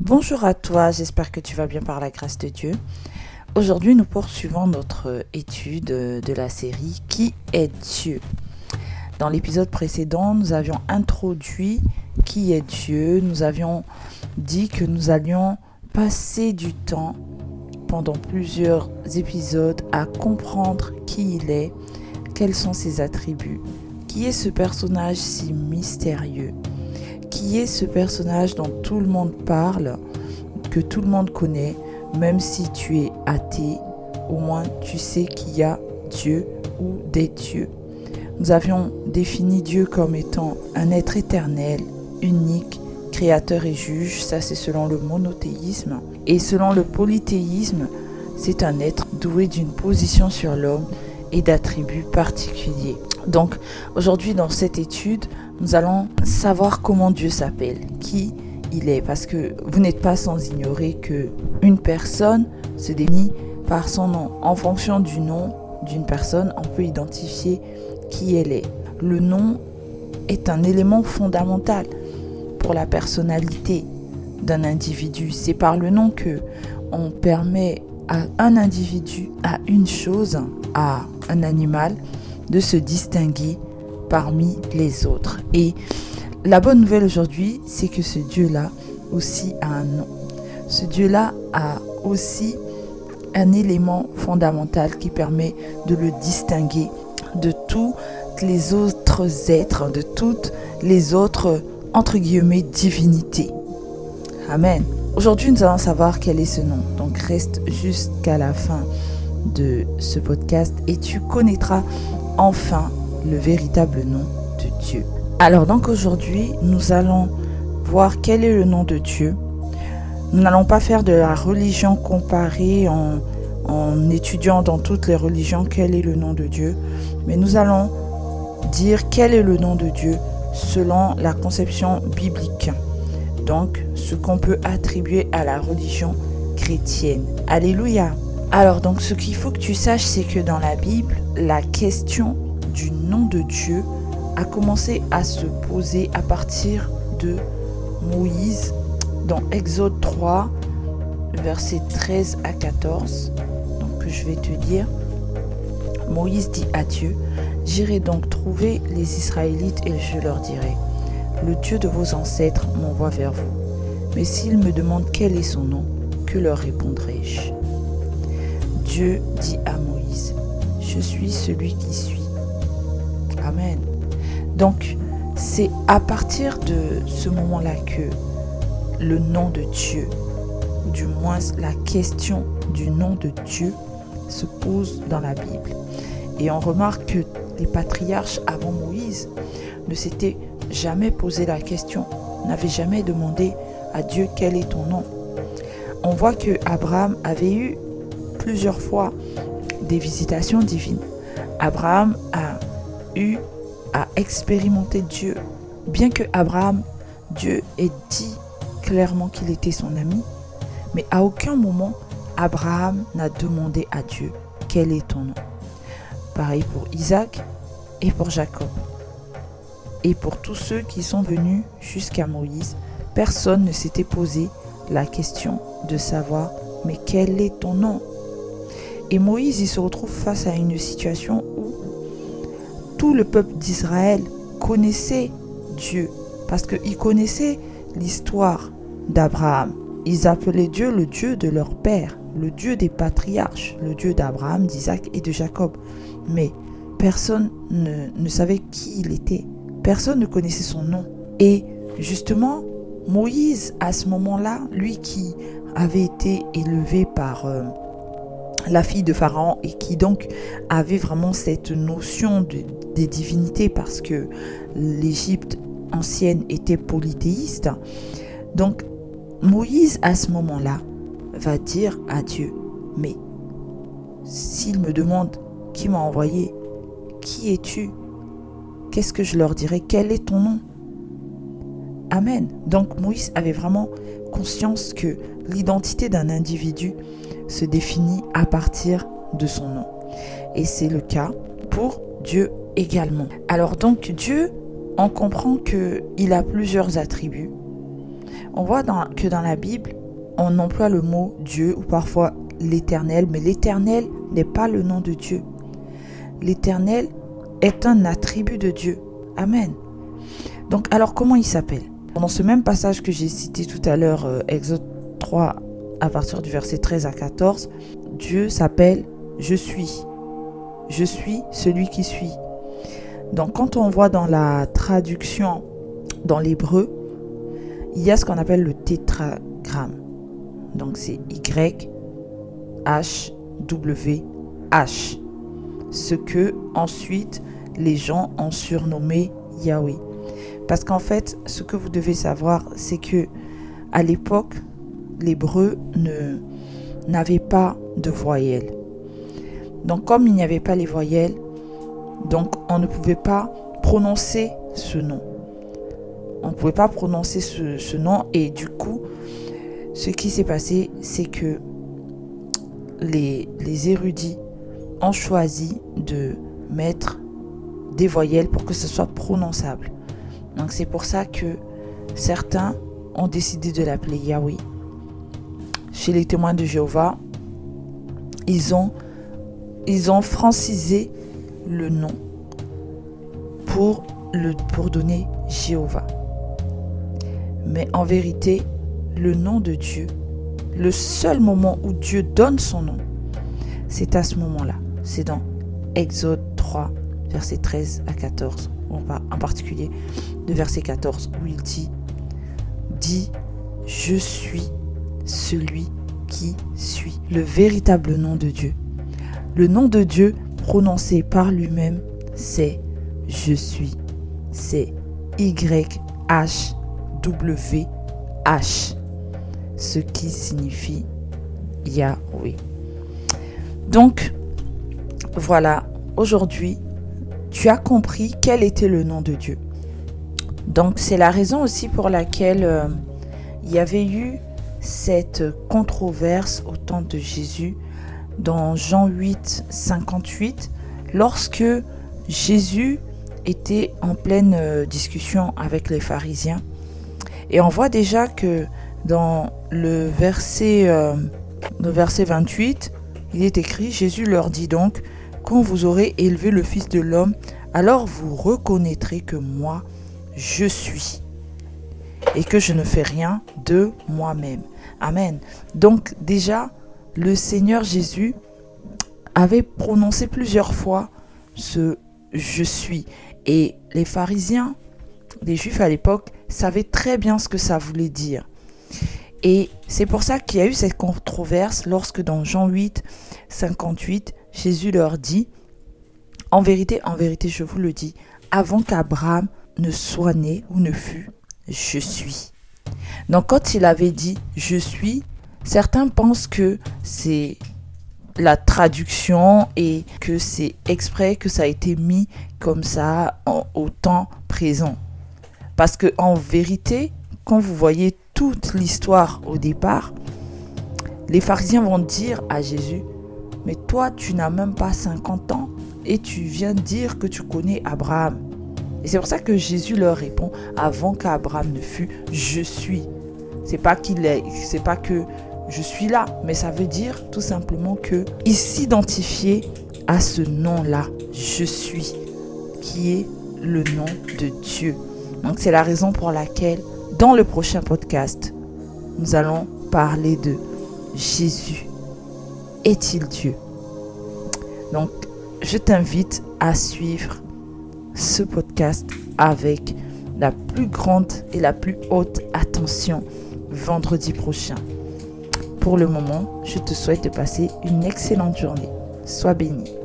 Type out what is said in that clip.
Bonjour à toi, j'espère que tu vas bien par la grâce de Dieu. Aujourd'hui, nous poursuivons notre étude de la série Qui est Dieu? Dans l'épisode précédent, nous avions introduit Qui est Dieu? Nous avions dit que nous allions passer du temps pendant plusieurs épisodes à comprendre qui il est, quels sont ses attributs, qui est ce personnage si mystérieux? Qui est ce personnage dont tout le monde parle, que tout le monde connaît, même si tu es athée, au moins tu sais qu'il y a Dieu ou des dieux. Nous avions défini Dieu comme étant un être éternel, unique, créateur et juge, ça c'est selon le monothéisme. Et selon le polythéisme, c'est un être doué d'une position sur l'homme et d'attributs particuliers. Donc aujourd'hui dans cette étude, nous allons savoir comment Dieu s'appelle, qui il est, parce que vous n'êtes pas sans ignorer que une personne se définit par son nom. En fonction du nom d'une personne, on peut identifier qui elle est. Le nom est un élément fondamental pour la personnalité d'un individu. C'est par le nom que on permet à un individu, à une chose, à un animal de se distinguer parmi les autres. Et la bonne nouvelle aujourd'hui, c'est que ce Dieu-là aussi a un nom. Ce Dieu-là a aussi un élément fondamental qui permet de le distinguer de tous les autres êtres, de toutes les autres, entre guillemets, divinités. Amen. Aujourd'hui, nous allons savoir quel est ce nom. Donc, reste jusqu'à la fin de ce podcast et tu connaîtras enfin le véritable nom de Dieu. Alors donc aujourd'hui, nous allons voir quel est le nom de Dieu. Nous n'allons pas faire de la religion comparée en, étudiant dans toutes les religions quel est le nom de Dieu, mais nous allons dire quel est le nom de Dieu selon la conception biblique. Donc, ce qu'on peut attribuer à la religion chrétienne. Alléluia. Alors, donc, ce qu'il faut que tu saches, c'est que dans la Bible, la question du nom de Dieu a commencé à se poser à partir de Moïse dans Exode 3, versets 13 à 14. Donc je vais te dire, Moïse dit à Dieu, J'irai donc trouver les Israélites et je leur dirai, Le Dieu de vos ancêtres m'envoie vers vous. Mais s'ils me demandent quel est son nom, que leur répondrai-je Dieu dit à Moïse, Je suis celui qui suis Donc, c'est à partir de ce moment-là que le nom de Dieu, du moins la question du nom de Dieu, se pose dans la Bible. Et on remarque que les patriarches avant Moïse ne s'étaient jamais posé la question, n'avaient jamais demandé à Dieu quel est ton nom. On voit que Abraham avait eu plusieurs fois des visitations divines. Abraham a eu à expérimenter Dieu. Bien que Abraham, Dieu ait dit clairement qu'il était son ami, mais à aucun moment Abraham n'a demandé à Dieu quel est ton nom. Pareil pour Isaac et pour Jacob. Et pour tous ceux qui sont venus jusqu'à Moïse, personne ne s'était posé la question de savoir mais quel est ton nom? Et Moïse, il se retrouve face à une situation où tout le peuple d'Israël connaissait Dieu parce qu'ils connaissaient l'histoire d'Abraham. Ils appelaient Dieu le Dieu de leur père, le Dieu des patriarches, le Dieu d'Abraham, d'Isaac et de Jacob. Mais personne ne, savait qui il était. Personne ne connaissait son nom. Et justement, Moïse, à ce moment-là, lui qui avait été élevé par... Euh, la fille de Pharaon et qui donc avait vraiment cette notion de, des divinités parce que l'Égypte ancienne était polythéiste. Donc Moïse à ce moment-là va dire à Dieu, mais s'il me demande qui m'a envoyé, qui es-tu? Qu'est-ce que je leur dirai? Quel est ton nom? Amen. Donc Moïse avait vraiment conscience que l'identité d'un individu se définit à partir de son nom. Et c'est le cas pour Dieu également. Alors donc Dieu, on comprend qu'il a plusieurs attributs. On voit que dans la Bible, on emploie le mot Dieu ou parfois l'éternel, mais l'éternel n'est pas le nom de Dieu. L'éternel est un attribut de Dieu. Amen. Donc alors comment il s'appelle? Dans ce même passage que j'ai cité tout à l'heure, euh, Exode 3 à partir du verset 13 à 14, Dieu s'appelle Je suis. Je suis celui qui suis. Donc quand on voit dans la traduction dans l'hébreu, il y a ce qu'on appelle le tétragramme. Donc c'est Y, H, W, H. Ce que ensuite les gens ont surnommé Yahweh. Parce qu'en fait, ce que vous devez savoir, c'est que à l'époque, l'hébreu n'avait pas de voyelles. Donc comme il n'y avait pas les voyelles, donc on ne pouvait pas prononcer ce nom. On ne pouvait pas prononcer ce, nom et du coup, ce qui s'est passé, c'est que les érudits ont choisi de mettre des voyelles pour que ce soit prononçable. Donc c'est pour ça que certains ont décidé de l'appeler Yahweh. Chez les témoins de Jéhovah, ils ont, francisé le nom pour, le, pour donner Jéhovah. Mais en vérité, le nom de Dieu, le seul moment où Dieu donne son nom, c'est à ce moment-là. C'est dans Exode 3, verset 13 à 14, en particulier de verset 14, où il dit, dit, je suis celui qui suis, le véritable nom de Dieu. Le nom de Dieu prononcé par lui-même, c'est je suis. C'est Y-H-W-H. Ce qui signifie Yahweh. Donc, voilà, aujourd'hui, tu as compris quel était le nom de Dieu. Donc c'est la raison aussi pour laquelle euh, il y avait eu cette controverse au temps de Jésus dans Jean 8, 58, lorsque Jésus était en pleine euh, discussion avec les pharisiens. Et on voit déjà que dans le verset, euh, le verset 28, il est écrit, Jésus leur dit donc, quand vous aurez élevé le Fils de l'homme, alors vous reconnaîtrez que moi, je suis et que je ne fais rien de moi-même. Amen. Donc déjà, le Seigneur Jésus avait prononcé plusieurs fois ce je suis. Et les pharisiens, les juifs à l'époque, savaient très bien ce que ça voulait dire. Et c'est pour ça qu'il y a eu cette controverse lorsque dans Jean 8, 58, Jésus leur dit, en vérité, en vérité, je vous le dis, avant qu'Abraham ne soit né ou ne fût, je suis. Donc quand il avait dit je suis, certains pensent que c'est la traduction et que c'est exprès que ça a été mis comme ça au temps présent. Parce que en vérité, quand vous voyez toute l'histoire au départ, les pharisiens vont dire à Jésus, mais toi tu n'as même pas 50 ans et tu viens dire que tu connais Abraham. Et c'est pour ça que Jésus leur répond avant qu'Abraham ne fût, je suis. C'est pas qu'il est, c'est pas que je suis là, mais ça veut dire tout simplement que il s'identifiait à ce nom-là, je suis, qui est le nom de Dieu. Donc c'est la raison pour laquelle dans le prochain podcast, nous allons parler de Jésus. Est-il Dieu? Donc je t'invite à suivre ce podcast avec la plus grande et la plus haute attention vendredi prochain. Pour le moment, je te souhaite de passer une excellente journée. Sois béni.